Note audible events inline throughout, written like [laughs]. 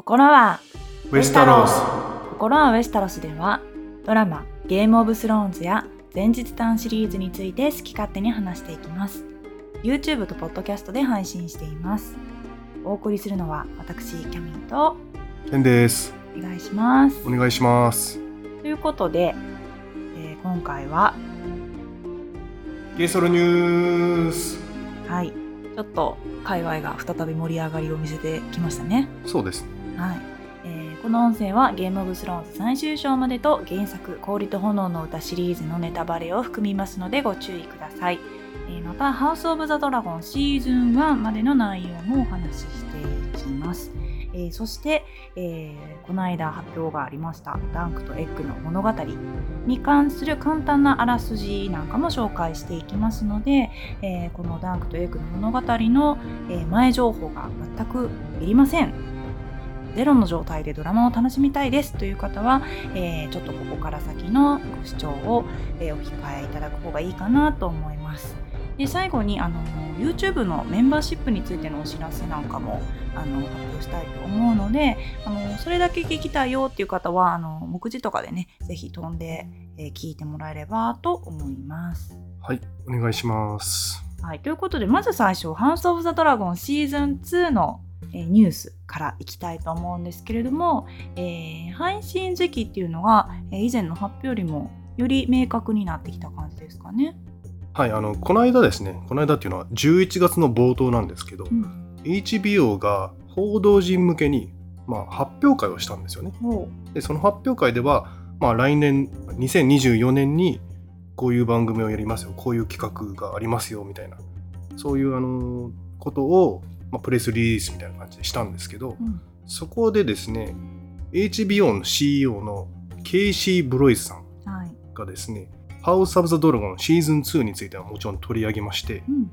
心はウェスタロス。心はウェスタロスではドラマ「ゲームオブスローンズ」や前日談シリーズについて好き勝手に話していきます。YouTube と Podcast で配信しています。お送りするのは私キャミンとケンです。お願いします。お願いします。ということで、えー今回はゲソロニュース。はい。ちょっと界隈が再び盛り上がりを見せてきましたね。そうですはい、えーこの音声はゲームオブスローンズ最終章までと原作「氷と炎の歌」シリーズのネタバレを含みますのでご注意ください、えーまた「ハウス・オブ・ザ・ドラゴン」シーズン1までの内容もお話ししていきます、えーそして、えーこの間発表がありましたダンクとエッグの物語に関する簡単なあらすじなんかも紹介していきますので、えーこのダンクとエッグの物語の、え前情報が全くいりません。ゼロの状態でドラマを楽しみたいですという方は、えーちょっとここから先のご視聴を、えーお控えいただく方がいいかなと思います。で最後にあの YouTube のメンバーシップについてのお知らせなんかもあの発表したいと思うのであのそれだけ聞きたいよっていう方はあの目次とかでねぜひ飛んで、えー聞いてもらえればと思います。はいお願いしますはい、ということでまず最初「ハウス・オブ・ザ・ドラゴン」シーズン2の、えーニュースからいきたいと思うんですけれども、えー配信時期っていうのが、えー以前の発表よりもより明確になってきた感じですかね。はいあのこの間ですねこの間っていうのは11月の冒頭なんですけど、うん、HBO が報道陣向けに、まあ、発表会をしたんですよね。おでその発表会では、まあ、来年2024年にこういう番組をやりますよこういう企画がありますよみたいな。そういうあのことを、まあ、プレスリリースみたいな感じでしたんですけど、うん。そこでですね HBO の CEO のケイシー・ブロイスさんはい。がですね「ハウス・オブ・ザ・ドラゴン」シーズン2についてはもちろん取り上げましてうん。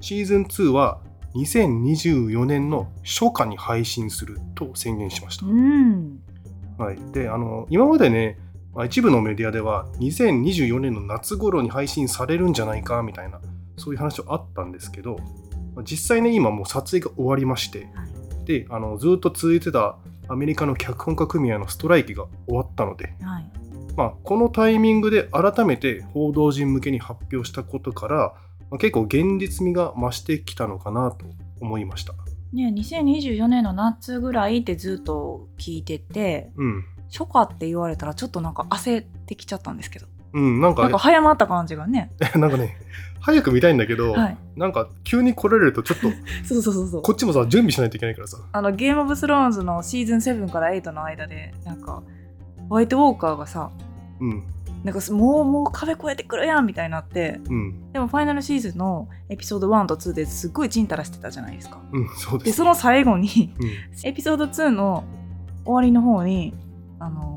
シーズン2は2024年の初夏に配信すると宣言しました。うん。はい、であの今までねまあ一部のメディアでは2024年の夏頃に配信されるんじゃないかみたいなそういう話はあったんですけどまあ実際ね今もう撮影が終わりましてはい。であのずっと続いてたアメリカの脚本家組合のストライキが終わったので、はい。まあ、このタイミングで改めて報道陣向けに発表したことから、まあ、結構現実味が増してきたのかなと思いました。ね、2024年の夏ぐらいってずっと聞いててうん、初夏って言われたらちょっとなんか焦ってきちゃったんですけどうん、なんかなんか早まった感じがね。[laughs] なんかね早く見たいんだけど、はい、なんか急に来られるとちょっとそうそうそうそうこっちもさ準備しないといけないからさ。あのゲームオブスローンズのシーズン7から8の間でなんかホワイトウォーカーがさうん。なんかすもうもう壁越えてくるやんみたいになってうん。でもファイナルシーズンのエピソード1と2ですっごいちんたらしてたじゃないですか。うんそうですでその最後にうん。エピソード2の終わりの方にあの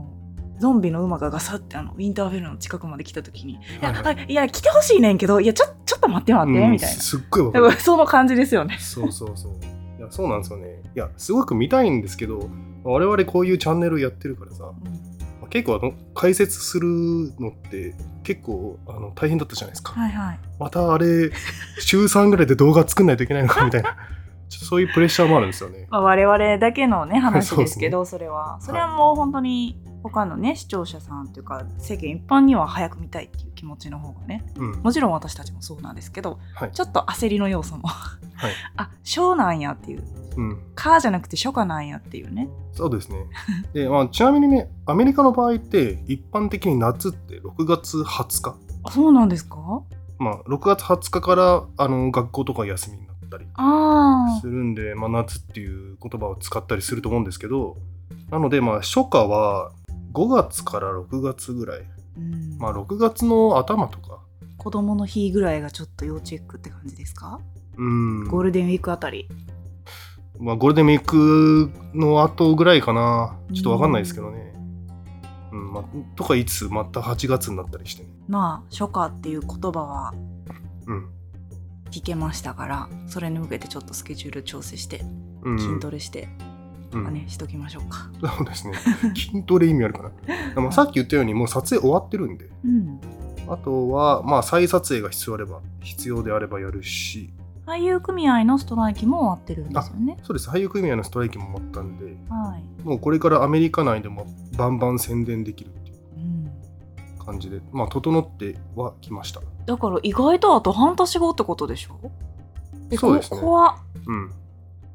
ゾンビの馬がガサってあのウィンターフェルの近くまで来た時に「いや,、はいはい。あいや来てほしいねんけどいやちょちょっと待って待って」うん。みたいな。すっごいわかる。その感じですよね。そうそうそう。いやそうなんですよね。いやすごく見たいんですけど我々こういうチャンネルやってるからさうん。結構あの解説するのって結構あの大変だったじゃないですか、はいはい。またあれ週3ぐらいで動画作んないといけないのかみたいな。[laughs] そういうプレッシャーもあるんですよね。まあ、我々だけのね [laughs] 話ですけそどそれは。それはもう本当に他のね視聴者さんというか世間一般には早く見たいっていう気持ちの方がねうん。もちろん私たちもそうなんですけどはい。ちょっと焦りの要素も。はい。[laughs] あ小なんやっていう。うん「か」じゃなくて初夏なんやっていうね。そうですね。で、まあ、ちなみにね、アメリカの場合って、一般的に夏って6月20日。あそうなんですか？まあ、6月20日からあの学校とか休みになったりあするんで、まあ、夏っていう言葉を使ったりすると思うんですけど、なので、まあ、初夏は5月から6月ぐらい。あ、うんまあ、6月の頭とか。子供の日ぐらいがちょっと要チェックって感じですか、うん。ゴールデンウィークあたりまあ、ゴールデンウィークの後ぐらいかな。ちょっとわかんないですけどね。うん、まあ、とかいつ、また8月になったりしてね。まあ初夏っていう言葉はうん。聞けましたからそれに向けてちょっとスケジュール調整してうん、筋トレして、うんまあねしときましょうか。そうですね。筋トレ意味あるかな。[laughs] でもさっき言ったようにもう撮影終わってるんで、うん。あとはまあ再撮影が必要あれば必要であればやるし、俳優組合のストライキも終わってるんですよね。そうです俳優組合のストライキも終わったんではい。もうこれからアメリカ内でもバンバン宣伝できるっていううん。感じでまあ整ってはきましただから意外とあと半年後ってことでしょ？えそうですねこ怖っうん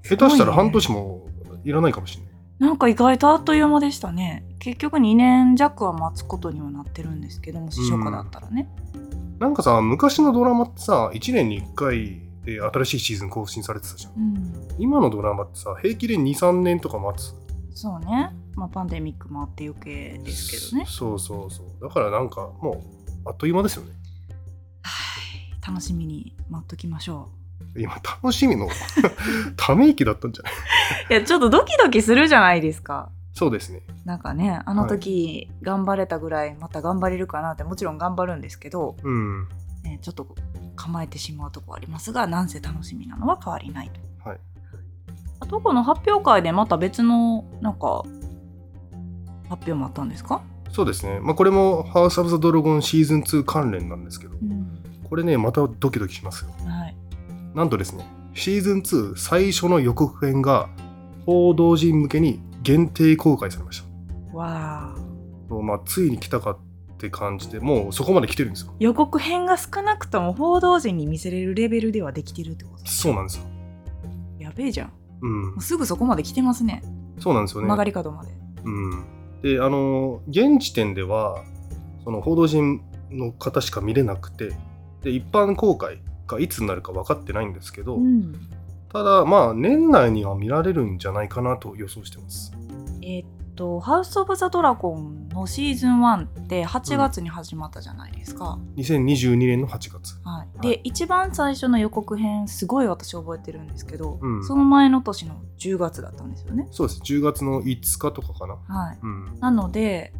下手したら半年もいらないかもしれないなんか意外とあっという間でしたね。結局2年弱は待つことにはなってるんですけども、試食だったらね。なんかさ昔のドラマってさ1年に1回で新しいシーズン更新されてたじゃんうん。今のドラマってさ平気で23年とか待つそうね。まあパンデミックもあって余計ですけどね。そうそうそうだからなんかもうあっという間ですよねはい。楽しみに待っときましょ今楽しみの [laughs] ため息だったんじゃない？う。いや、ちょっとドキドキするじゃないですか。そうですね。なんかね、あの時頑張れたぐらいまた頑張れるかなってもちろん頑張るんですけど、うん。ね、ちょっと構えてしまうとこありますが、なんせ楽しみなのは変わりないと。はい。あとこの発表会でまた別のなんか発表もあったんですか、そうですね。まあこれも「ハウス・オブ・ザ・ドラゴン」シーズン2関連なんですけどうん。これねまたドキドキしますよ。はい、なんとですねシーズン2最初の予告編が報道陣向けに限定公開されました。わあ。まあ、ついに来たかって感じでもうそこまで来てるんですよ。予告編が少なくとも報道陣に見せれるレベルではできてるってことそうなんですよ。やべえじゃん。もうん。うすぐそこまで来てますね。そうなんですよね。曲がり角まで。うん。であの現時点ではその報道陣の方しか見れなくてで一般公開がいつになるか分かってないんですけど、うん。ただまあ年内には見られるんじゃないかなと予想してます。えーっと「ハウス・オブ・ザ・ドラゴン」のシーズン1って8月に始まったじゃないですか、2022年の8月。はい、はで一番最初の予告編すごい私覚えてるんですけど、うん。その前の年の10月だったんですよね。そうです。10月の5日とかかな。はい、うん。なので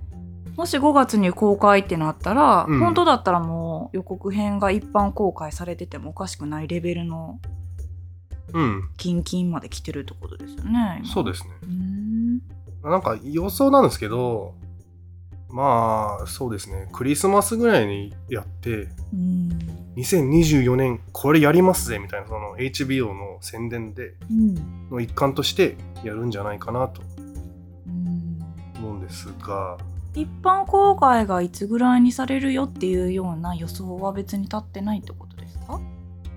もし5月に公開ってなったら、うん。本当だったらもう予告編が一般公開されててもおかしくないレベルのうん。キンキンまで来てるってことですよね。今。そうですね。なんか予想なんですけどまあそうですね。クリスマスぐらいにやってうん。2024年これやりますぜみたいなその HBO の宣伝でうん。の一環としてやるんじゃないかなとうん。思うんですが一般公開がいつぐらいにされるよっていうような予想は別に立ってないってことですか？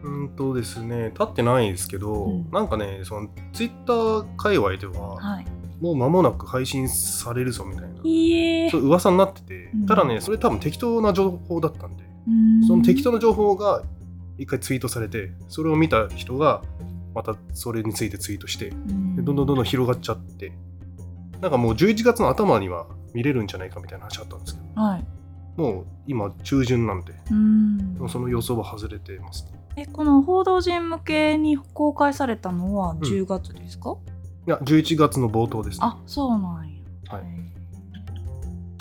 うんとですね立ってないですけど、うん。なんかねその Twitter 界隈でははい。もう間もなく配信されるぞみたいなえ。そう噂になってて、うん。ただねそれ多分適当な情報だったんでうん。その適当な情報が一回ツイートされてそれを見た人がまたそれについてツイートしてどんどんどんどん広がっちゃってなんかもう11月の頭には見れるんじゃないかみたいな話あったんですけど。はい。もう今中旬なんで。うん。その予想は外れてますね。えこの報道陣向けに公開されたのは10月ですか、いや11月の冒頭ですね。あそうなんや。はい。へ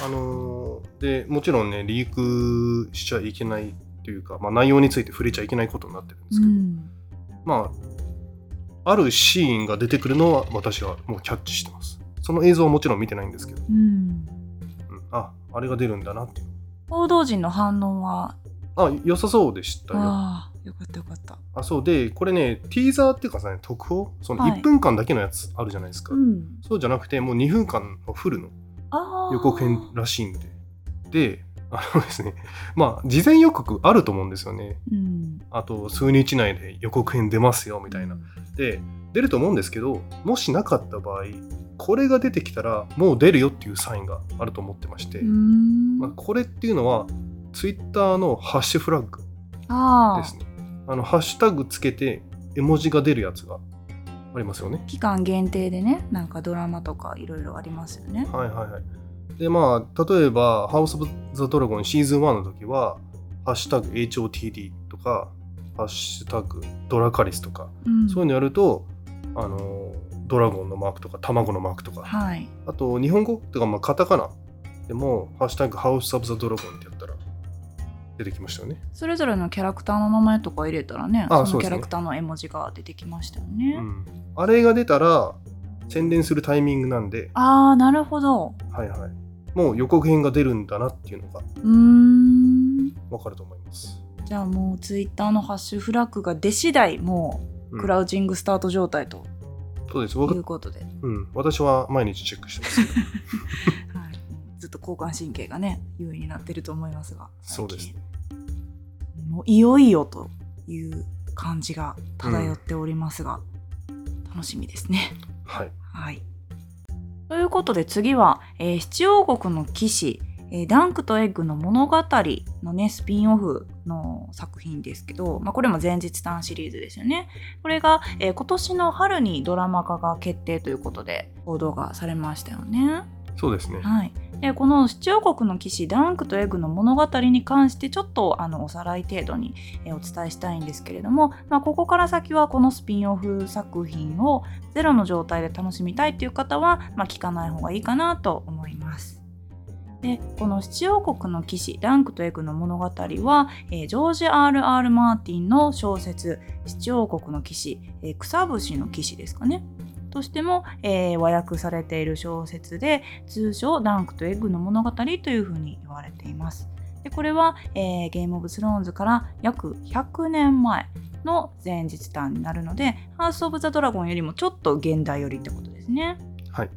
あのーでもちろんねリークしちゃいけないっていうか、まあ、内容について触れちゃいけないことになってるんですけど、うん。まああるシーンが出てくるのは私はもうキャッチしてますその映像はもちろん見てないんですけど、うん。うん、ああれが出るんだなって。いう報道陣の反応は？あ良さそうでしたよ。ああよかったよかった。あそう。でこれねティーザーっていうかさ、ね、特報？そのはい。1分間だけのやつあるじゃないですか、うん。そうじゃなくてもう2分間のフルの。予告編らしいんで。であのですねまあ事前予告あると思うんですよねうん。あと数日内で予告編出ますよみたいな、で出ると思うんですけどもしなかった場合これが出てきたらもう出るよっていうサインがあると思ってまして、うん。まあ、これっていうのはツイッターのハッシュフラッグ。ですねあのハッシュタグつけて絵文字が出るやつがありますよね期間限定でねなんかドラマとかいろいろありますよね。はいはいはいでまあ例えば「ハウス・オブ・ザ・ドラゴン」シーズン1の時は「ハッシュタグ HOTD」とか「ハッシュタグドラカリス」とか、うんそういうのやるとあのドラゴンのマークとか卵のマークとかはい。あと日本語とかまあカタカナでも「ハッシュタグハウス・オブ・ザ・ドラゴン」ってやったら出てきましたよね。それぞれのキャラクターの名前とか入れたらねあそうですねそのキャラクターの絵文字が出てきましたよね。うん、あれが出たら宣伝するタイミングなんで、ああなるほど。はいはい、もう予告編が出るんだなっていうのが。わかると思います。じゃあもうツイッターのハッシュフラッグが出次第もうクラウチングスタート状態とそうです。い僕う、ことで、うん、私は毎日チェックしてます。[laughs] はい、ずっと交感神経がね優位になってると思いますがそうですね。もういよいよという感じが漂っておりますが、楽しみですね。はい。はい。ということで次は、えー七王国の騎士、えーダンクとエッグの物語のね、スピンオフの作品ですけど、まあ、これも前日短シリーズですよね。これが、えー今年の春にドラマ化が決定ということで報道がされましたよね。そうですね。はい、でこの七王国の騎士ダンクとエッグの物語に関してちょっとあのおさらい程度に、えお伝えしたいんですけれども、まあ、ここから先はこのスピンオフ作品をゼロの状態で楽しみたいという方は、まあ、聞かない方がいいかなと思います。でこの七王国の騎士ダンクとエッグの物語は、えージョージ・ R.R. マーティンの小説「七王国の騎士、えー草節の騎士」ですかねとしても、えー和訳されている小説で通称ダンクとエッグの物語というふうに言われています。でこれは、えーゲームオブスローンズから約100年前の前日談になるので、ハウス・オブ・ザ・ドラゴンよりもちょっと現代寄りってことですね。はい。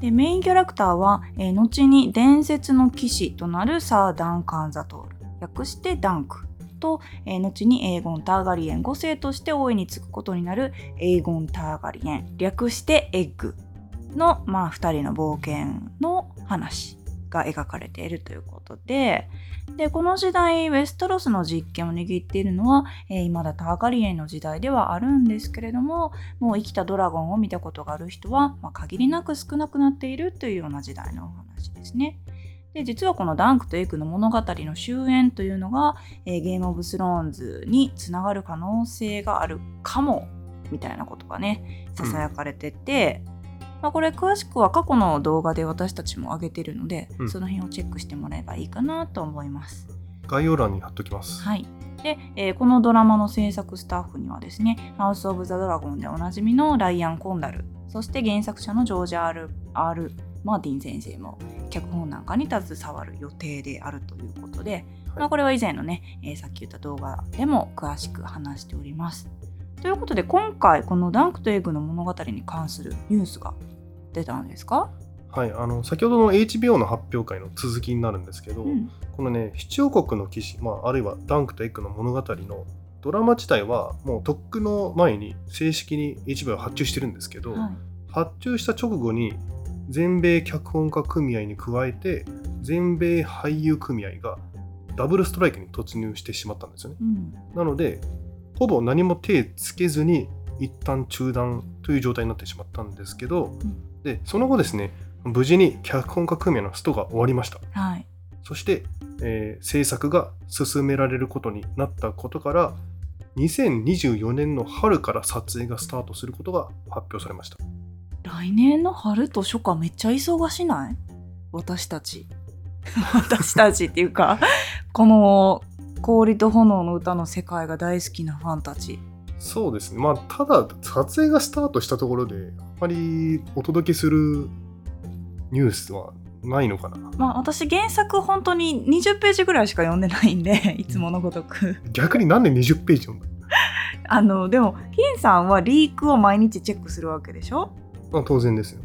でメインキャラクターは、えー後に伝説の騎士となるサー・ダン・カンザトール略してダンクと、えー後にエーゴン・ターガリエン5世として王位につくことになるエーゴン・ターガリエン。略してエッグ。の、まあ、2人の冒険の話が描かれているということで。でこの時代ウェストロスの実権を握っているのは、えー未だターガリエンの時代ではあるんですけれどももう生きたドラゴンを見たことがある人は、まあ、限りなく少なくなっているというような時代のお話ですね。で実はこのダンクとエイクの物語の終焉というのが、えーゲームオブスローンズにつながる可能性があるかもみたいなことがねささやかれてて、まあ、これ詳しくは過去の動画で私たちも上げてるので、うんその辺をチェックしてもらえばいいかなと思います。概要欄に貼っときます。はい。で、えーこのドラマの制作スタッフにはですね、ハウス・オブ・ザ・ドラゴンでおなじみのライアン・コンダル、そして原作者のジョージ・アール・アールマーティン先生も脚本なんかに携わる予定であるということで、まあ、これは以前のね、えーさっき言った動画でも詳しく話しております。ということで今回このダンクとエッグの物語に関するニュースが出たんですか、はい。あの、先ほどの HBO の発表会の続きになるんですけど、うんこのね、七王国の騎士、まあ、あるいはダンクとエッグの物語のドラマ自体はもうとっくの前に正式に HBO は発注してるんですけど、はい発注した直後に全米脚本家組合に加えて全米俳優組合がダブルストライキに突入してしまったんですよね。うんなのでほぼ何も手つけずに一旦中断という状態になってしまったんですけど、んでその後ですね無事に脚本家組合のストが終わりました。はいそして、えー制作が進められることになったことから2024年の春から撮影がスタートすることが発表されました。来年の春と初夏めっちゃ忙しない？私たち。[laughs] 私たちっていうかこの氷と炎の歌の世界が大好きなファンたち。そうですね。まあ、ただ、撮影がスタートしたところで、あまりお届けするニュースはないのかな。まあ私原作本当に20ページぐらいしか読んでないんで [laughs] いつものごとく。逆になんで20ページ読んだあのでも金さんはリークを毎日チェックするわけでしょ？まあ、当然ですよ。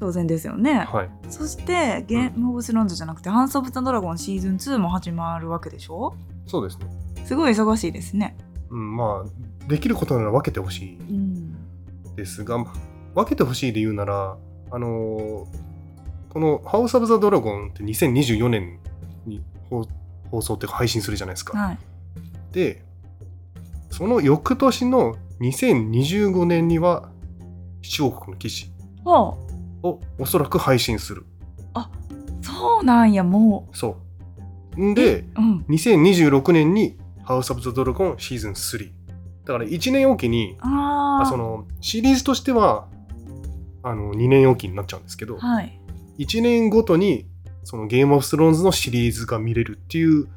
当然ですよね、はい。そしてゲームオブスローンズじゃなくてハンス・オブ・ザ・ドラゴンシーズン2も始まるわけでしょ？そうですね。すごい忙しいですねうん、まあ、できることなら分けてほしいうんですが、まあ分けてほしいで言うなら、あのーこのハウス・オブ・ザ・ドラゴンって2024年に放放送っていうか配信するじゃないですか。はいで、その翌年の2025年には、七王国の騎士ほうをおそらく配信する。そうなんやもそう。んで、ううん2026年にハウス・オブ・ザ・ドラゴンシーズン3。だから1年おきに、あああそのシリーズとしてはあの2年おきになっちゃうんですけど、はい1年ごとにそのゲーム・オブ・スローンズのシリーズが見れるっていう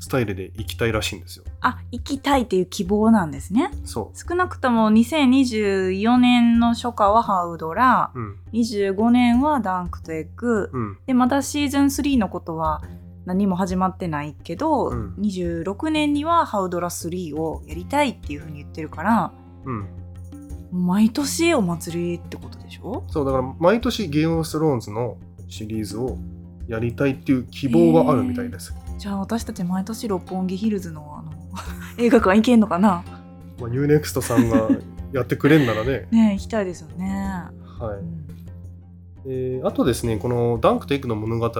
スタイルで行きたいらしいんですよ。あ行きたいっていう希望なんですねそ少なくとも2024年の初夏はハウドラう。うん。25年はダンクとエッグうん。でまたシーズン3のことは何も始まってないけど、うん26年にはハウドラ3をやりたいっていうふうに言ってるからうん毎年お祭りってことでしょ？そうだから毎年ゲームオブスローンズのシリーズをやりたいっていう希望はあるみたいです、じゃあ私たち毎年六本木ヒルズのあの [laughs] 映画館行けんのかな？まあ、UNEXT さんが [laughs] やってくれんならね。ねえ行きたいですよね、はい。うん。えーあとですね、このダンクとエッグの物語の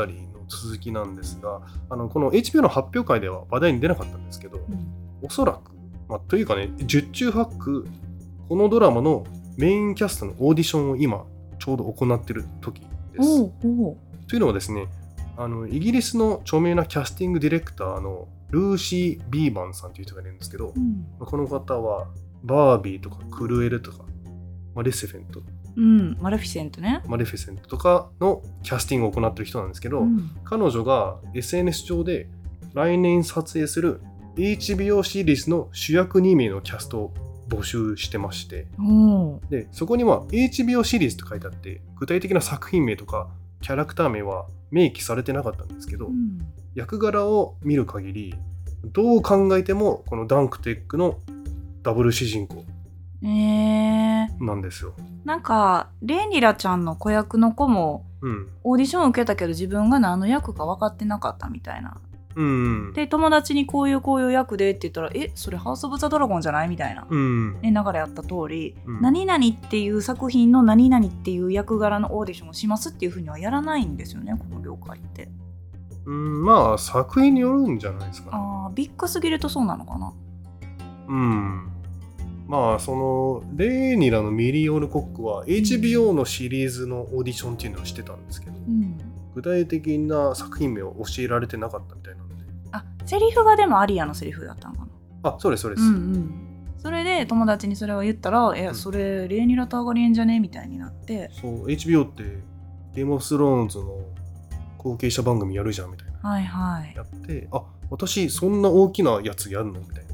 続きなんですが、あのこの HBO の発表会では話題に出なかったんですけど、うん。おそらく、まあ、というかね、十中八九、このドラマのメインキャストのオーディションを今、ちょうど行ってる時です。というのはですね、あのイギリスの著名なキャスティングディレクターのルーシー・ビーバンさんという人がいるんですけど、うん。この方はバービーとかクルエルとかマレセフェント、うん、マレフィセントね。マレフィセントとかのキャスティングを行っている人なんですけど、うん。彼女が SNS 上で来年撮影する HBO シリーズの主役2名のキャストを募集してまして。でそこには HBO シリーズと書いてあって具体的な作品名とかキャラクター名は明記されてなかったんですけど、うん役柄を見る限りどう考えてもこのダンクテックのダブル主人公えー、なんですよ。なんかレンリラちゃんの子役の子もうん。オーディション受けたけど自分が何の役か分かってなかったみたいな。うん。で友達にこういうこういう役でって言ったら「えそれハウス・オブ・ザ・ドラゴンじゃない?」みたいな、うん。ね、流れあった通り、うん何々っていう作品の何々っていう役柄のオーディションをしますっていうふうにはやらないんですよねこの業界って。うん、まあ作品によるんじゃないですかね。あービッグすぎるとそうなのかな？うん。まあそのレーニラのミリオール・コックは HBO のシリーズのオーディションっていうのをしてたんですけど、うん、具体的な作品名を教えられてなかったみたいなので。あセリフがでもアリアのセリフだったのかな？あ、そうですそうです。うんうん、それで友達にそれを言ったら「えんそれレーニラターガリエンじゃね?」みたいになってそう HBO ってゲームオブスローンズの後継者番組やるじゃんみたいな。はいはいやって、あ私そんな大きなやつやるの？みたいな。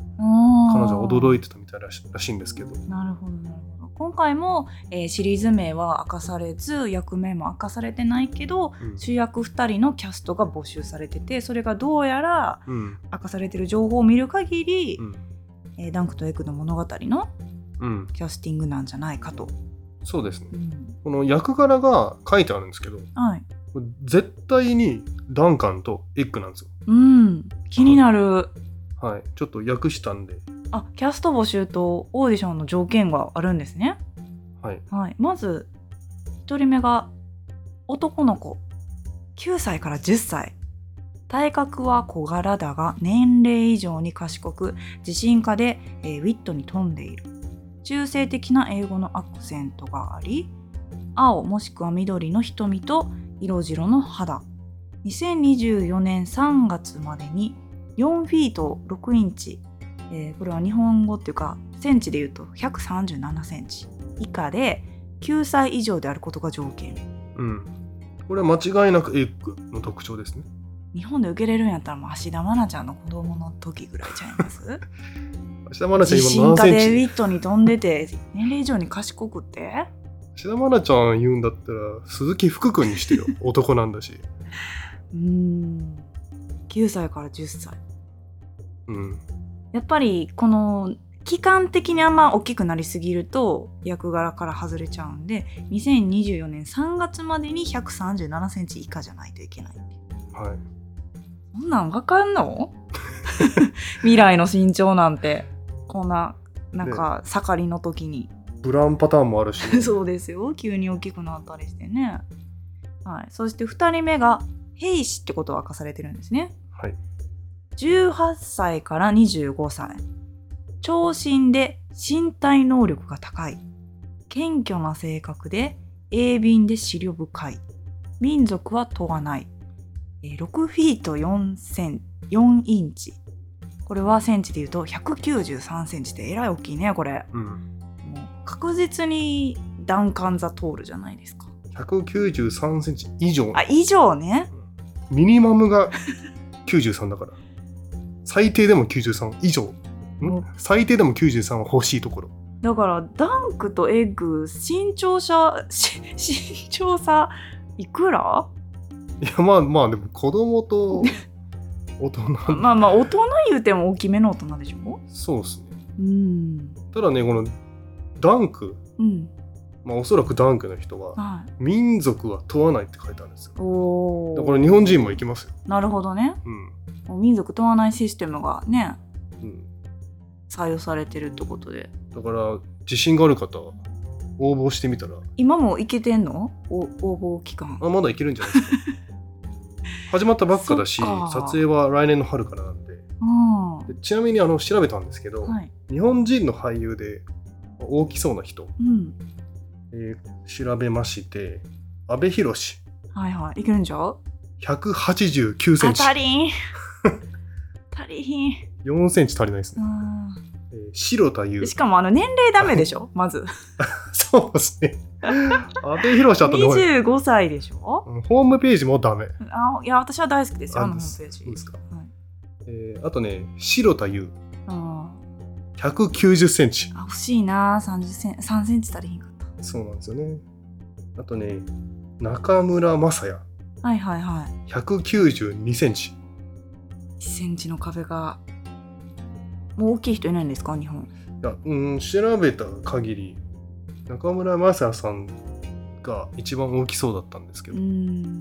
彼女は驚いてたみたいらしらしいんですけど。なるほどなるほど今回も、えーシリーズ名は明かされず役名も明かされてないけどうん主役2人のキャストが募集されててそれがどうやらうん。明かされてる情報を見る限り、うん。えーダンクとエクの物語のうん。キャスティングなんじゃないかと。そうですね。うんこの役柄が書いてあるんですけど、はい絶対にダンカンとエッグなんですよ。うん、気になるはい。ちょっと訳したんで。あキャスト募集とオーディションの条件があるんですね。はい。はい、まず1人目が男の子。9歳から10歳。体格は小柄だが年齢以上に賢く自信家で、えーウィットに富んでいる。中性的な英語のアクセントがあり青もしくは緑の瞳と色白の肌。2024年3月までに4フィート6インチ、えーこれは日本語っていうかセンチで言うと137センチ以下で9歳以上であることが条件うん。これは間違いなくエッグの特徴ですね。日本で受けれるんやったらもう芦田愛菜ちゃんの子供の時ぐらいちゃいます？[laughs] 芦田愛菜ちゃ自ん今何セン信家でウチィットに飛んでて年齢以上に賢くて？芦田愛菜ちゃん言うんだったら鈴木福君にしてよ。[laughs] 男なんだし。うーん9歳から10歳うん。やっぱりこの期間的にあんま大きくなりすぎると役柄から外れちゃうんで2024年3月までに137センチ以下じゃないといけない。はい。そんなんわかんの？[laughs] 未来の身長なんて。こんななんか盛りの時に。ブラウンパターンもあるし。[laughs] そうですよ。急に大きくなったりしてね。はい。そして2人目が兵士ってことが明かされてるんですね。はい。18歳から25歳。長身で身体能力が高い。謙虚な性格で鋭敏で思慮深い。民族は問わない。えー6フィート4セン4インチ。これはセンチで言うと193センチってえらい大きいねこれ。うん。もう確実にダンカンザトールじゃないですか。193センチ以上。あ以上ね。ミニマムが93だから。最低でも93以上。最低でも93は欲しいところ。だからダンクとエッグ身長差し身長差いくら？いや、まあまあ、でも子供と [laughs] 大人まあまあ大人言うても大きめの大人でしょそうですねうんただねこのダンクうんまあおそらくダンクの人ははい。民族は問わないって書いてあるんですよ。おから日本人も行きますよ。なるほどね。うん。民族問わないシステムがねうん。採用されてるってことで。だから自信がある方は応募してみたら。今もいけてんの？お応募期間。あまだいけるんじゃないですか。[laughs] 始まったばっかだし撮影は来年の春からなんで。うん。でちなみにあの調べたんですけど、はい。日本人の俳優で大きそうな人、うんえー調べまして阿部寛。はいはい。いけるんじゃう？189センチ。あ足りん。[laughs] 足りひん。4センチ足りないですね、うん。えー白田優しかもあの年齢ダメでしょ？[laughs] まず。そうですね。阿部寛あとね25歳でしょ？うんホームページもダメ。あいや私は大好きですよあのホームページ。そうですか、はい。えーあとね白田優う。ん。190センチ。あ欲しいな。30セン3センチ足りひんかったそうなんですよね。あとね中村雅也。はいはいはい。192センチ。1センチの壁がもう大きい人いないんですか？日本。いやうん調べた限り中村雅也さんが一番大きそうだったんですけうど、ん。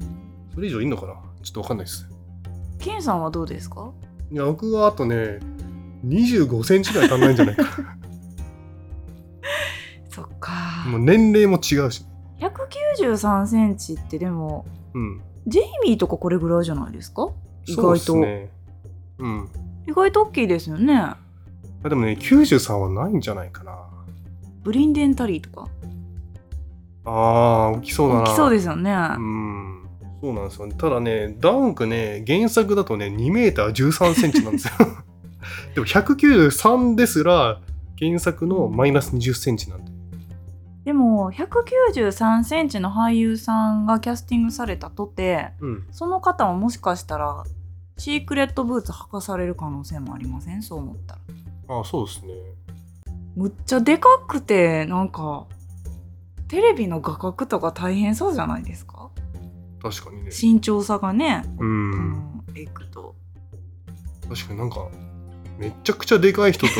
それ以上いんのかな？ちょっとわかんないです。ケンさんはどうですか？いや僕はあとね25センチぐらい足んないんじゃないかそっか。もう年齢も違うし。193センチってでもうん。ジェイミーとかこれぐらいじゃないですか？意外と、すね。うん。意外と大きいですよね。あでもね93はないんじゃないかな。ブリンデンタリーとか？あー大きそうだな。大きそうですよね、うん。そうなんですよ。ただねダンクね原作だとね2メーター13センチなんですよ。[laughs] でも193ですら原作のマイナス20センチなんででも193センチの俳優さんがキャスティングされたとてうん。その方ももしかしたらシークレットブーツ履かされる可能性もありません？そう思ったら。あそうですね。むっちゃでかくてなんかテレビの画角とか大変そうじゃないですか？確かにね。身長差がね、ううんん、エクと。確かになんかめちゃくちゃでかい人と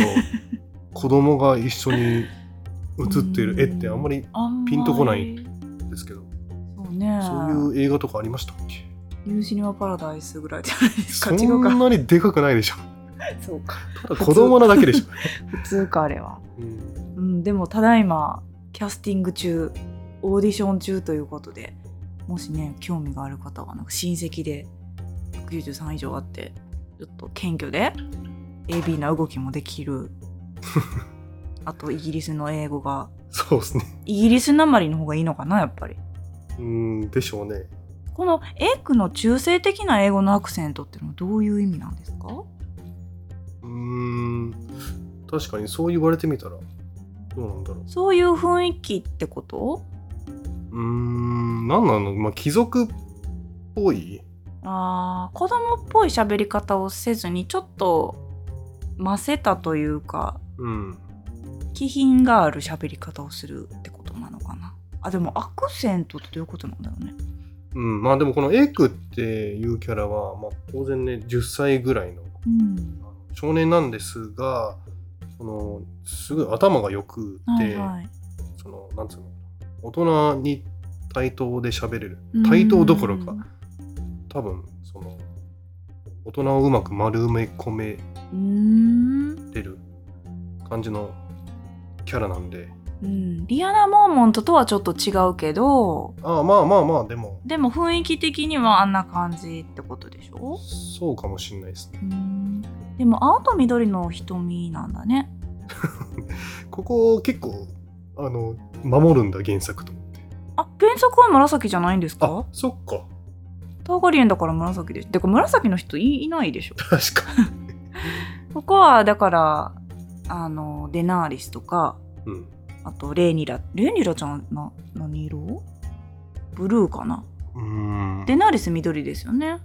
子供が一緒に写ってる絵ってあんまりピンとこないですけど。そうね。そういう映画とかありましたっけ？ニューシネマパラダイスぐらいじゃないですか。そんなにでかくないでしょ。[laughs] そうか。ただ子供なだけでしょ、普通かあれは。うん。うんでもただいまキャスティング中オーディション中ということでもしね興味がある方はなんか親戚で193以上あってちょっと謙虚で AB な動きもできる [laughs] あとイギリスの英語が。そうですね。イギリスなまりの方がいいのかなやっぱり。うんでしょうね。このエッグの中性的な英語のアクセントっていうのはどういう意味なんですか？うーん確かにそう言われてみたらどうなんだろう。そういう雰囲気ってこと？うーん何なの？まあ貴族っぽい？あー子供っぽい喋り方をせずにちょっとませたというかうん気品がある喋り方をするってことなのかな？あでもアクセントってどういうことなんだろうね。うん、まあでもこのエクっていうキャラは、まあ、当然ね10歳ぐらいのうん。少年なんですがそのすごい頭が良くて、はいはい。そのなんつうの大人に対等で喋れる。対等どころか多分その大人をうまく丸め込めうん。てる感じのキャラなんで。うん。リアナ・モーモントとはちょっと違うけど。ああまあまあまあでも。でも雰囲気的にはあんな感じってことでしょ？そうかもしんないですね。うん。でも青と緑の瞳なんだね。[laughs] ここ結構あの守るんだ原作と思って。あ原作は紫じゃないんですあかそっか。ターガリエンだから紫でてか紫の人いいないでしょ。確かに。[laughs] ここはだからあのデナーリスとかうん。あとレーニラ。レーニラちゃんな何色？ブルーかな？うーん。デナーリス緑ですよね。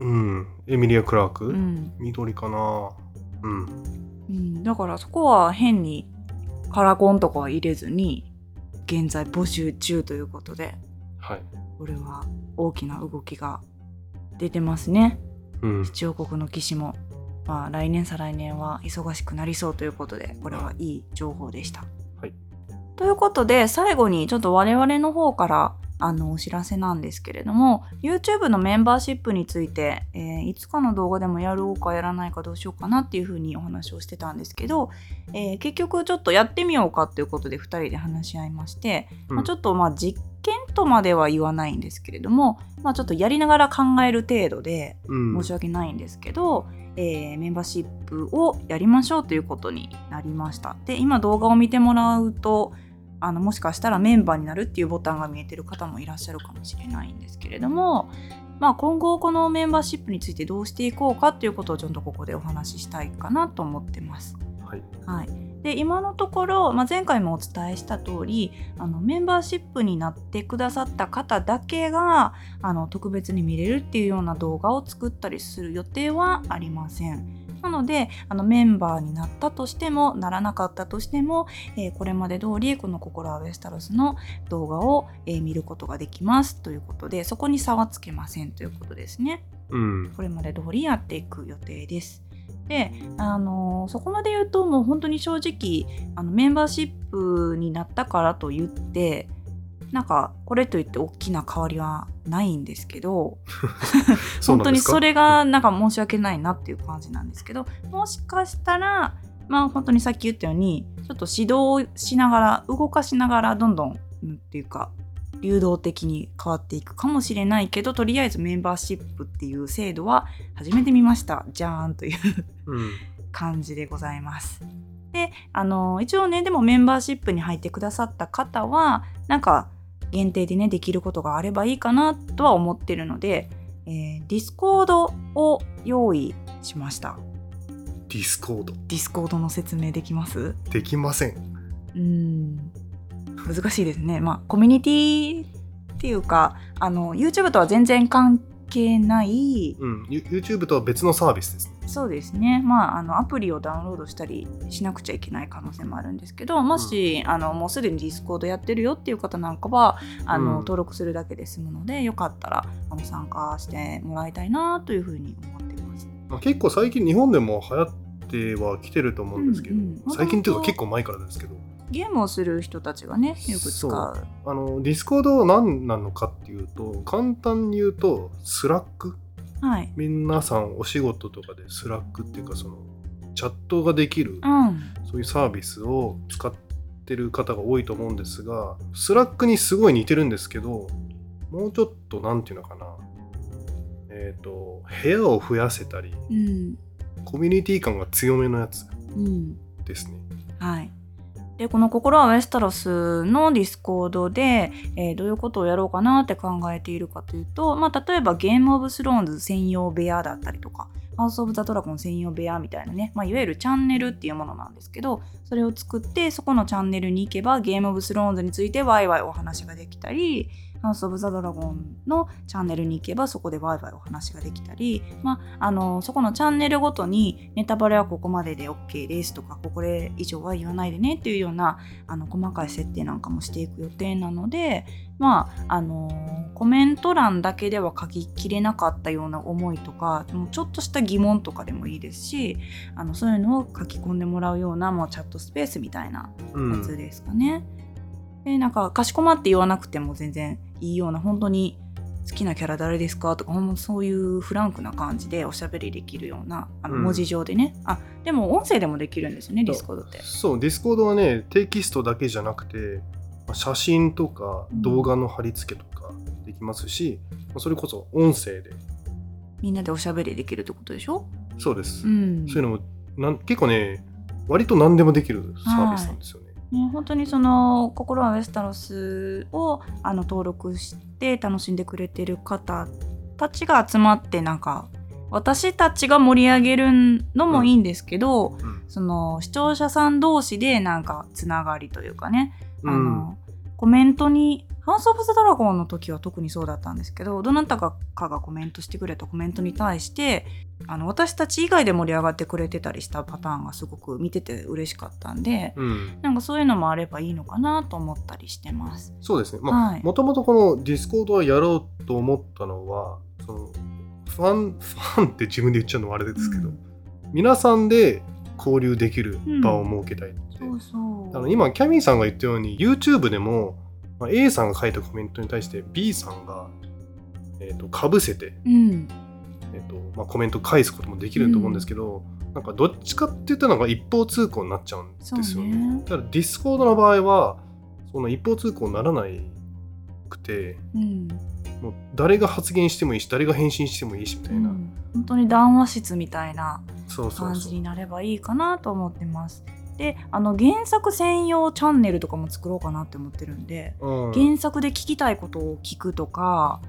うん。エミリア・クラーク、うん、緑かな。うん。うん、だからそこは変にカラコンとかは入れずに現在募集中ということではい。これは大きな動きが出てますね。うん。七王国の騎士も、まあ、来年再来年は忙しくなりそうということでこれはいい情報でした。はい。ということで最後にちょっと我々の方からあのお知らせなんですけれども YouTube のメンバーシップについて、えーいつかの動画でもやろうかやらないかどうしようかなっていうふうにお話をしてたんですけど、えー結局ちょっとやってみようかっていうことで2人で話し合いまして、うん。まあ、ちょっとまあ実験とまでは言わないんですけれども、まあ、ちょっとやりながら考える程度でうん。申し訳ないんですけど、えーメンバーシップをやりましょうということになりました。で今動画を見てもらうとあのもしかしたらメンバーになるっていうボタンが見えてる方もいらっしゃるかもしれないんですけれども、まあ、今後このメンバーシップについてどうしていこうかということをちょっとここでお話ししたいかなと思ってます。はいはい、で今のところ、まあ、前回もお伝えした通りあのメンバーシップになってくださった方だけがあの特別に見れるっていうような動画を作ったりする予定はありません。なのであのメンバーになったとしてもならなかったとしても、えーこれまで通りこの「心はウェスタロス」の動画を、えー見ることができますということでそこに差はつけませんということですね。うんこれまで通りやっていく予定です。で、あのそこまで言うともう本当に正直あのメンバーシップになったからと言ってなんかこれといって大きな変わりはないんですけど [laughs] 本当にそれがなんか申し訳ないなっていう感じなんですけどもしかしたらまあ本当にさっき言ったようにちょっと指導しながら動かしながらどんどん、っていうか流動的に変わっていくかもしれないけどとりあえずメンバーシップっていう制度は初めて見ました。じゃーんといううん。感じでございます。であの一応ねでもメンバーシップに入ってくださった方はなんか限定でねできることがあればいいかなとは思ってるので、えー、ディスコードを用意しました。ディスコード。ディスコードの説明できます？できません。うーん難しいですね。まあコミュニティっていうかあの YouTube とは全然関係ないうん、ユ YouTube とは別のサービスですね。そうですね、まあ、あのアプリをダウンロードしたりしなくちゃいけない可能性もあるんですけどもし、あのもうすでにディスコードやってるよっていう方なんかはあの、うん。登録するだけで済むのでよかったらあの参加してもらいたいなというふうに思っています。まあ、結構最近日本でも流行ってはきてると思うんですけど、うんうん最近っていうか結構前からですけど、ゲームをする人たちがねよく使う。あのディスコードは何なのかっていうと、簡単に言うと、スラックはい、皆さんお仕事とかでスラックっていうかそのチャットができるうん。そういうサービスを使ってる方が多いと思うんですがスラックにすごい似てるんですけどもうちょっとなんていうのかな。えっ、と部屋を増やせたりうん。コミュニティ感が強めのやつうん。ですね。はい。で、このココラウェスタロスのディスコードで、えーどういうことをやろうかなって考えているかというと、まあ、例えばゲームオブスローンズ専用部屋だったりとか、ハウスオブザドラゴン専用部屋みたいなね、まあ、いわゆるチャンネルっていうものなんですけど、それを作って、そこのチャンネルに行けば、ゲームオブスローンズについてワイワイお話ができたり、ハウス・オブ・ザ・ドラゴンのチャンネルに行けばそこでワイワイお話ができたり、まあ、あのそこのチャンネルごとにネタバレはここまでで OK ですとかここで以上は言わないでねっていうようなあの細かい設定なんかもしていく予定なのでまああのコメント欄だけでは書ききれなかったような思いとかちょっとした疑問とかでもいいですしあのそういうのを書き込んでもらうようなもうチャットスペースみたいなやつですかね。でなんかかしこまって言わなくても全然いいような本当に好きなキャラ誰ですかとかほんまそういうフランクな感じでおしゃべりできるようなあのうん文字上でね、あでも音声でもできるんですよねディスコードって。そうディスコードはねテキストだけじゃなくてまあ写真とかうん動画の貼り付けとかできますし、まあそれこそ音声でみんなでおしゃべりできるってことでしょ？そうです、うん。そういうのもなん結構ね割と何でもできるサービスなんですよね。ね、本当にその心はウェスタロスをあの登録して楽しんでくれてる方たちが集まってなんか私たちが盛り上げるのもいいんですけど、うん。その視聴者さん同士でなんかつながりというかね、あうん。のコメントに「ハウス・オブ・ザ・ドラゴン」の時は特にそうだったんですけどどなたかがコメントしてくれたコメントに対してあの私たち以外で盛り上がってくれてたりしたパターンがすごく見てて嬉しかったんでうん。なんかそういうのもあればいいのかなと思ったりしてます。そうですね。まあ、はい。もともとこのディスコードはやろうと思ったのは、そのフファンファンって自分で言っちゃうのもあれですけど、うん。皆さんで交流できる場を設けたいって、そうそう。あの今キャミーさんが言ったように YouTube でも、まあ、A さんが書いたコメントに対して B さんが、えー、とかぶせて、うん。えーとまあ、コメント返すこともできると思うんですけど、なんかどっちかって言ったら一方通行になっちゃうんですよそうね。ねただディスコードの場合はその一方通行にならないくてうん。もう誰が発言してもいいし誰が返信してもいいしみたいな、うん。本当に談話室みたいなそうそう感じそうになればいいかなと思ってます。であの原作専用チャンネルとかも作ろうかなって思ってるんで、うん。原作で聞きたいことを聞くとか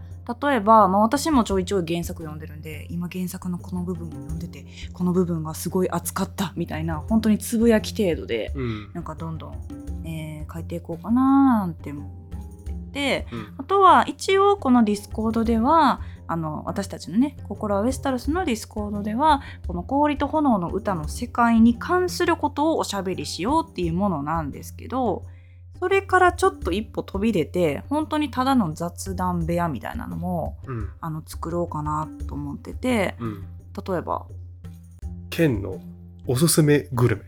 例えば、まあ、私もちょいちょい原作読んでるんで今原作のこの部分を読んでてこの部分がすごい熱かったみたいな本当につぶやき程度でうん。なんかどんどん、えー書いていこうかななんて思っててうん。あとは一応このディスコードではあの私たちのね「ココラウェスタロス」のディスコードではこの「氷と炎の歌」の世界に関することをおしゃべりしようっていうものなんですけどそれからちょっと一歩飛び出て本当にただの雑談部屋みたいなのもうん。あの作ろうかなと思っててうん。例えばケンのおすすめグルメ。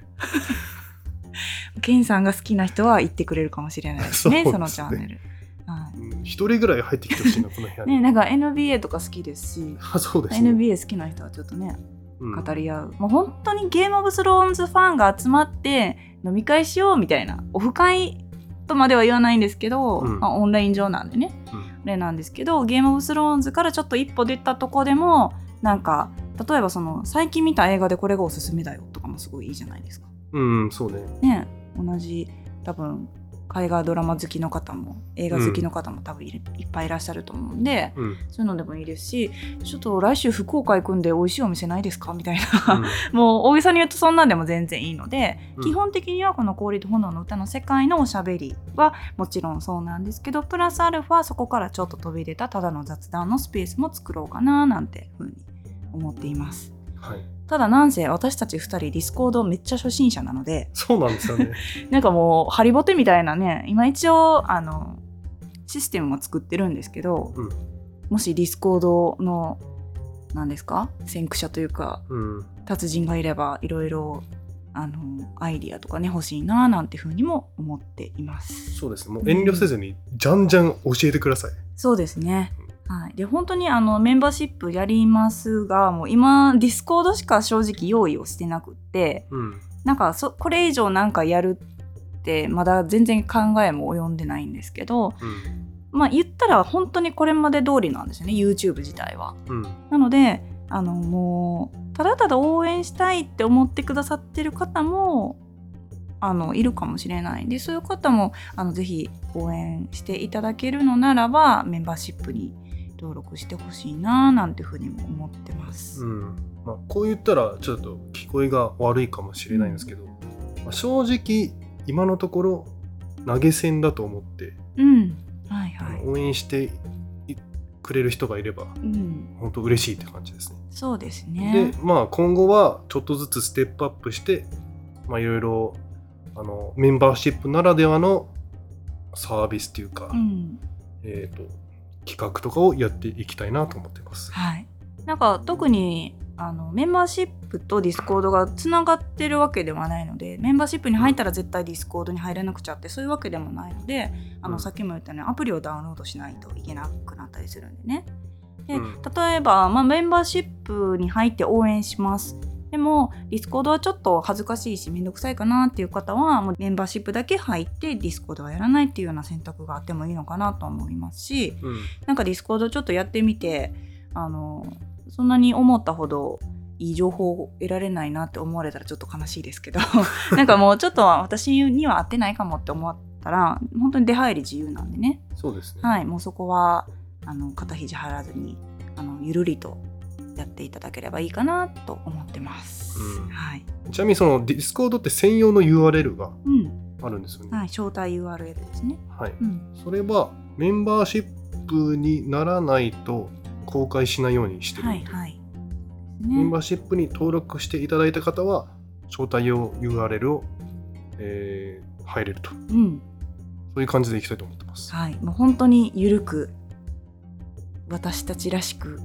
[laughs] ケンさんが好きな人は言ってくれるかもしれないですね [laughs] ね。そのチャンネル。はい。うん。一人ぐらい入ってきてほしいな [laughs] この部屋に、ね、なんか NBA とか好きですし。[laughs] あそうですね、NBA 好きな人はちょっとねうん。語り合う、もう本当にゲームオブスローンズファンが集まって飲み会しようみたいなオフ会とまでは言わないんですけど、うん。まあ、オンライン上なんでね。うん。あれなんですけどゲームオブスローンズからちょっと一歩出たとこでもなんか例えばその最近見た映画でこれがおすすめだよとかもすごいいいじゃないですか。うん、そうね。ね同じ多分海外ドラマ好きの方も映画好きの方も多分いっぱいいらっしゃると思うんで、うん、そういうのでもいいですしちょっと来週福岡行くんで美味しいお店ないですか？みたいな、うん。[laughs] もう大げさに言うとそんなんでも全然いいので、うん。基本的にはこの「氷と炎の歌」の世界のおしゃべりはもちろんそうなんですけどプラスアルファそこからちょっと飛び出たただの雑談のスペースも作ろうかななんてふうに思っています。はいただなんせ私たち2人ディスコードめっちゃ初心者なのでそうなんですよね。[laughs] なんかもうハリボテみたいなね今一応あのシステムも作ってるんですけど、うん。もしディスコードの何ですか？先駆者というかうん。達人がいればいろいろあのアイディアとかね欲しいななんてふうにも思っています。そうです。ねもう遠慮せずにじゃんじゃん教えてください。そうですね。はい、で本当にあのメンバーシップやりますがもう今ディスコードしか正直用意をしてなくってうん。なんかそこれ以上なんかやるってまだ全然考えも及んでないんですけどうん。まあ言ったら本当にこれまで通りなんですよね YouTube 自体は。うん。なのであのもうただただ応援したいって思ってくださってる方もあのいるかもしれない。んでそういう方もあのぜひ応援していただけるのならばメンバーシップに登録してほしいななんていうふうにも思ってます。うんまあ、こう言ったらちょっと聞こえが悪いかもしれないんですけど、まあ正直今のところ投げ銭だと思って、うん、はいはい。応援していくれる人がいればうん、本当嬉しいって感じですね。そうですねで。まあ今後はちょっとずつステップアップしてまあいろいろあのメンバーシップならではのサービスっていうか、うん、えー、と企画とかをやっていきたいなと思ってます。はい。なんか特にあのメンバーシップとディスコードがつながってるわけではないのでメンバーシップに入ったら絶対ディスコードに入れなくちゃってそういうわけでもないのであの、うんさっきも言ったようにアプリをダウンロードしないといけなくなったりするんでね。でうん例えば、まあ、メンバーシップに入って応援します。でもディスコードはちょっと恥ずかしいしめんどくさいかなっていう方はもうメンバーシップだけ入ってディスコードはやらないっていうような選択があってもいいのかなと思いますし、うんなんかディスコードちょっとやってみてあのそんなに思ったほどいい情報を得られないなって思われたらちょっと悲しいですけど [laughs] なんかもうちょっと私には合ってないかもって思ったら本当に出入り自由なんでねそうですね。はいもうそこはあの肩肘張らずにあのゆるりとやっていただければいいかなと思ってます。うんはい、ちなみにそのディスコードって専用の URL がうんあるんですよね。はい、招待 URL ですね。はい。うん、それはメンバーシップにならないと公開しないようにしてるはいはい。メンバね、ーシップに登録していただいた方は招待用 URL を、えー入れるとうんそういう感じでいきたいと思ってます。はい、もう本当にゆるく私たちらしく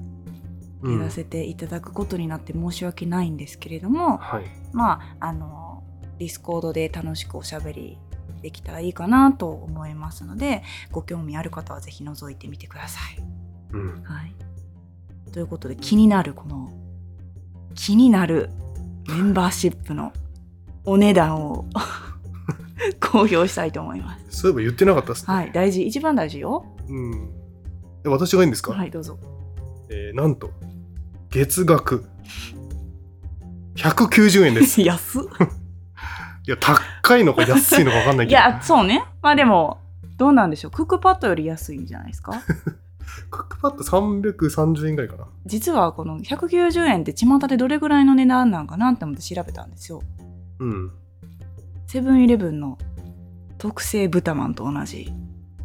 やらせていただくことになって申し訳ないんですけれども、はい。まああのディスコードで楽しくおしゃべりできたらいいかなと思いますのでご興味ある方はぜひ覗いてみてください。うん。はい、ということで気になるこの気になるメンバーシップのお値段を [laughs] 公表したいと思います。そういえば言ってなかったですね。はい、大事一番大事よ。うん。え私がいいんですか、はい、どうぞ。えーなんと、月額190円です。い [laughs] 安っや、高いのか安いのか分かんないけど。いや、そうね。まあでも、どうなんでしょう。クックパッドより安いんじゃないですか？[laughs] クックパッド330円ぐらいかな。実はこの190円って巷でどれぐらいの値段なんかなって思って調べたんですよ。うん。セブンイレブンの特製豚まんと同じ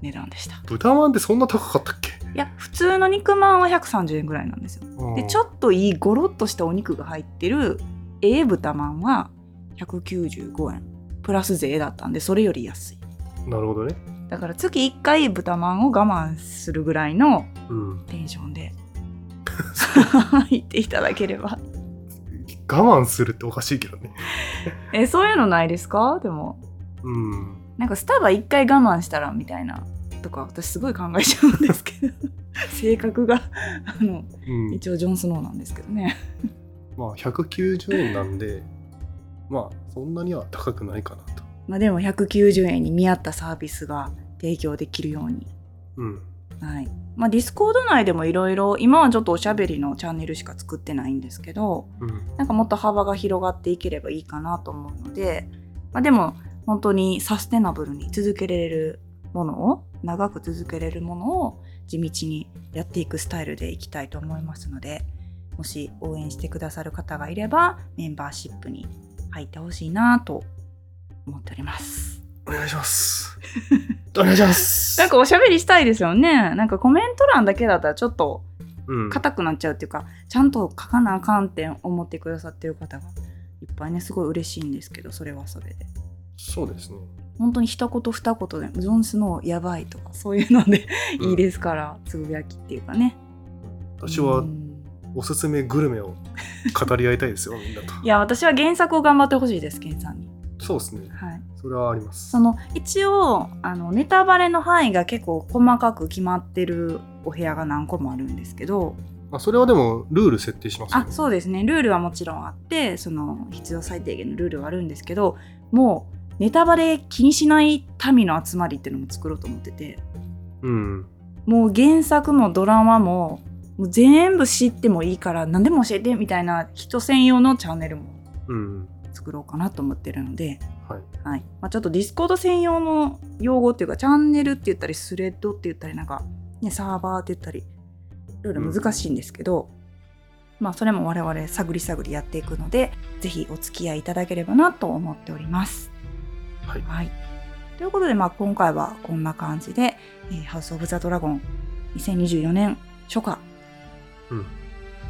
値段でした。豚まんってそんな高かったっけ？いや、普通の肉まんは130円ぐらいなんですよ。で、ちょっっといいゴロッとしたお肉が入ってるええ豚まんは195円。プラス税だったんで、それより安い。と。なるほどね。だから月1回豚まんを我慢するぐらいのうん。テンションで [laughs] 言っていただければ。我慢するっておかしいけどね。え、そういうのないですか？でも。うん。なんかスタバ1回我慢したらみたいなとか私すごい考えちゃうんですけど [laughs] 性格があのうん。一応ジョン・スノーなんですけどねまあ、190円なんで、まあ、そんなには高くないかなと。まあでも190円に見合ったサービスが提供できるようにうん。はいまあディスコード内でもいろいろ今はちょっとおしゃべりのチャンネルしか作ってないんですけどうん。なんかもっと幅が広がっていければいいかなと思うので、まあ、でも本当にサステナブルに続けられるものを長く続けられるものを地道にやっていくスタイルでいきたいと思いますのでもし応援してくださる方がいればメンバーシップに入ってほしいなと思っております。お願いします。お願いします。なんかおしゃべりしたいですよね。なんかコメント欄だけだったらちょっとうん、硬くなっちゃうっていうか、ちゃんと書かなあかんって思ってくださってる方がいっぱいねすごい嬉しいんですけどそれはそれでそうですね。本当に一言二言で「ジョン・スノーやばい」とかそういうのでうん。いいですから、つぶやきっていうかね。私はうん。おすすめグルメを語り合いたいですよ、みんなと。[laughs] いや私は原作を頑張ってほしいですケンさんに。そうですね。はい。それはあります。その一応あのネタバレの範囲が結構細かく決まってるお部屋が何個もあるんですけど。まあ、それはでも、ルール設定しますよ。あそうですね。ルールはもちろんあってその必要最低限のルールはあるんですけどもうネタバレ気にしない民の集まりっていうのも作ろうと思っててうん。もう原作もドラマももう全部知ってもいいから何でも教えてみたいな人専用のチャンネルもうん。作ろうかなと思ってるので、はい。はいまあ、ちょっとディスコード専用の用語っていうかチャンネルって言ったりスレッドって言ったりなんか、ね、サーバーって言ったりいろいろ難しいんですけど、まあそれも我々探り探りやっていくのでぜひお付き合いいただければなと思っております。はい。はい、ということで、まあ、今回はこんな感じで「えーハウス・オブ・ザ・ドラゴン」2024年初夏うん。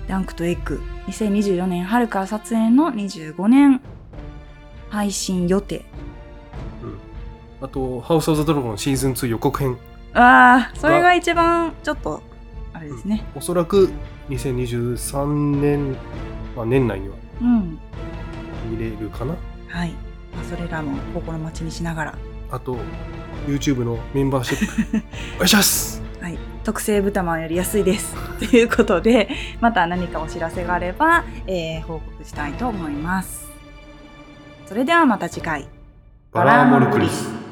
ダンクとエッグ2024年春から撮影の25年配信予定あと、ハウス・オブ・ザ・ドラゴンシーズン2予告編。ああそれが一番ちょっとあれですねおそらく2023年、まあ、年内にはうん、見れるかな。はい、まあ、それらも心待ちにしながら、あと、YouTube のメンバーシップ。[laughs] お願いします。はい、特製豚まんより安いです。[laughs] ということでまた何かお知らせがあれば、えー報告したいと思います。それではまた次回。バラーモルクリス。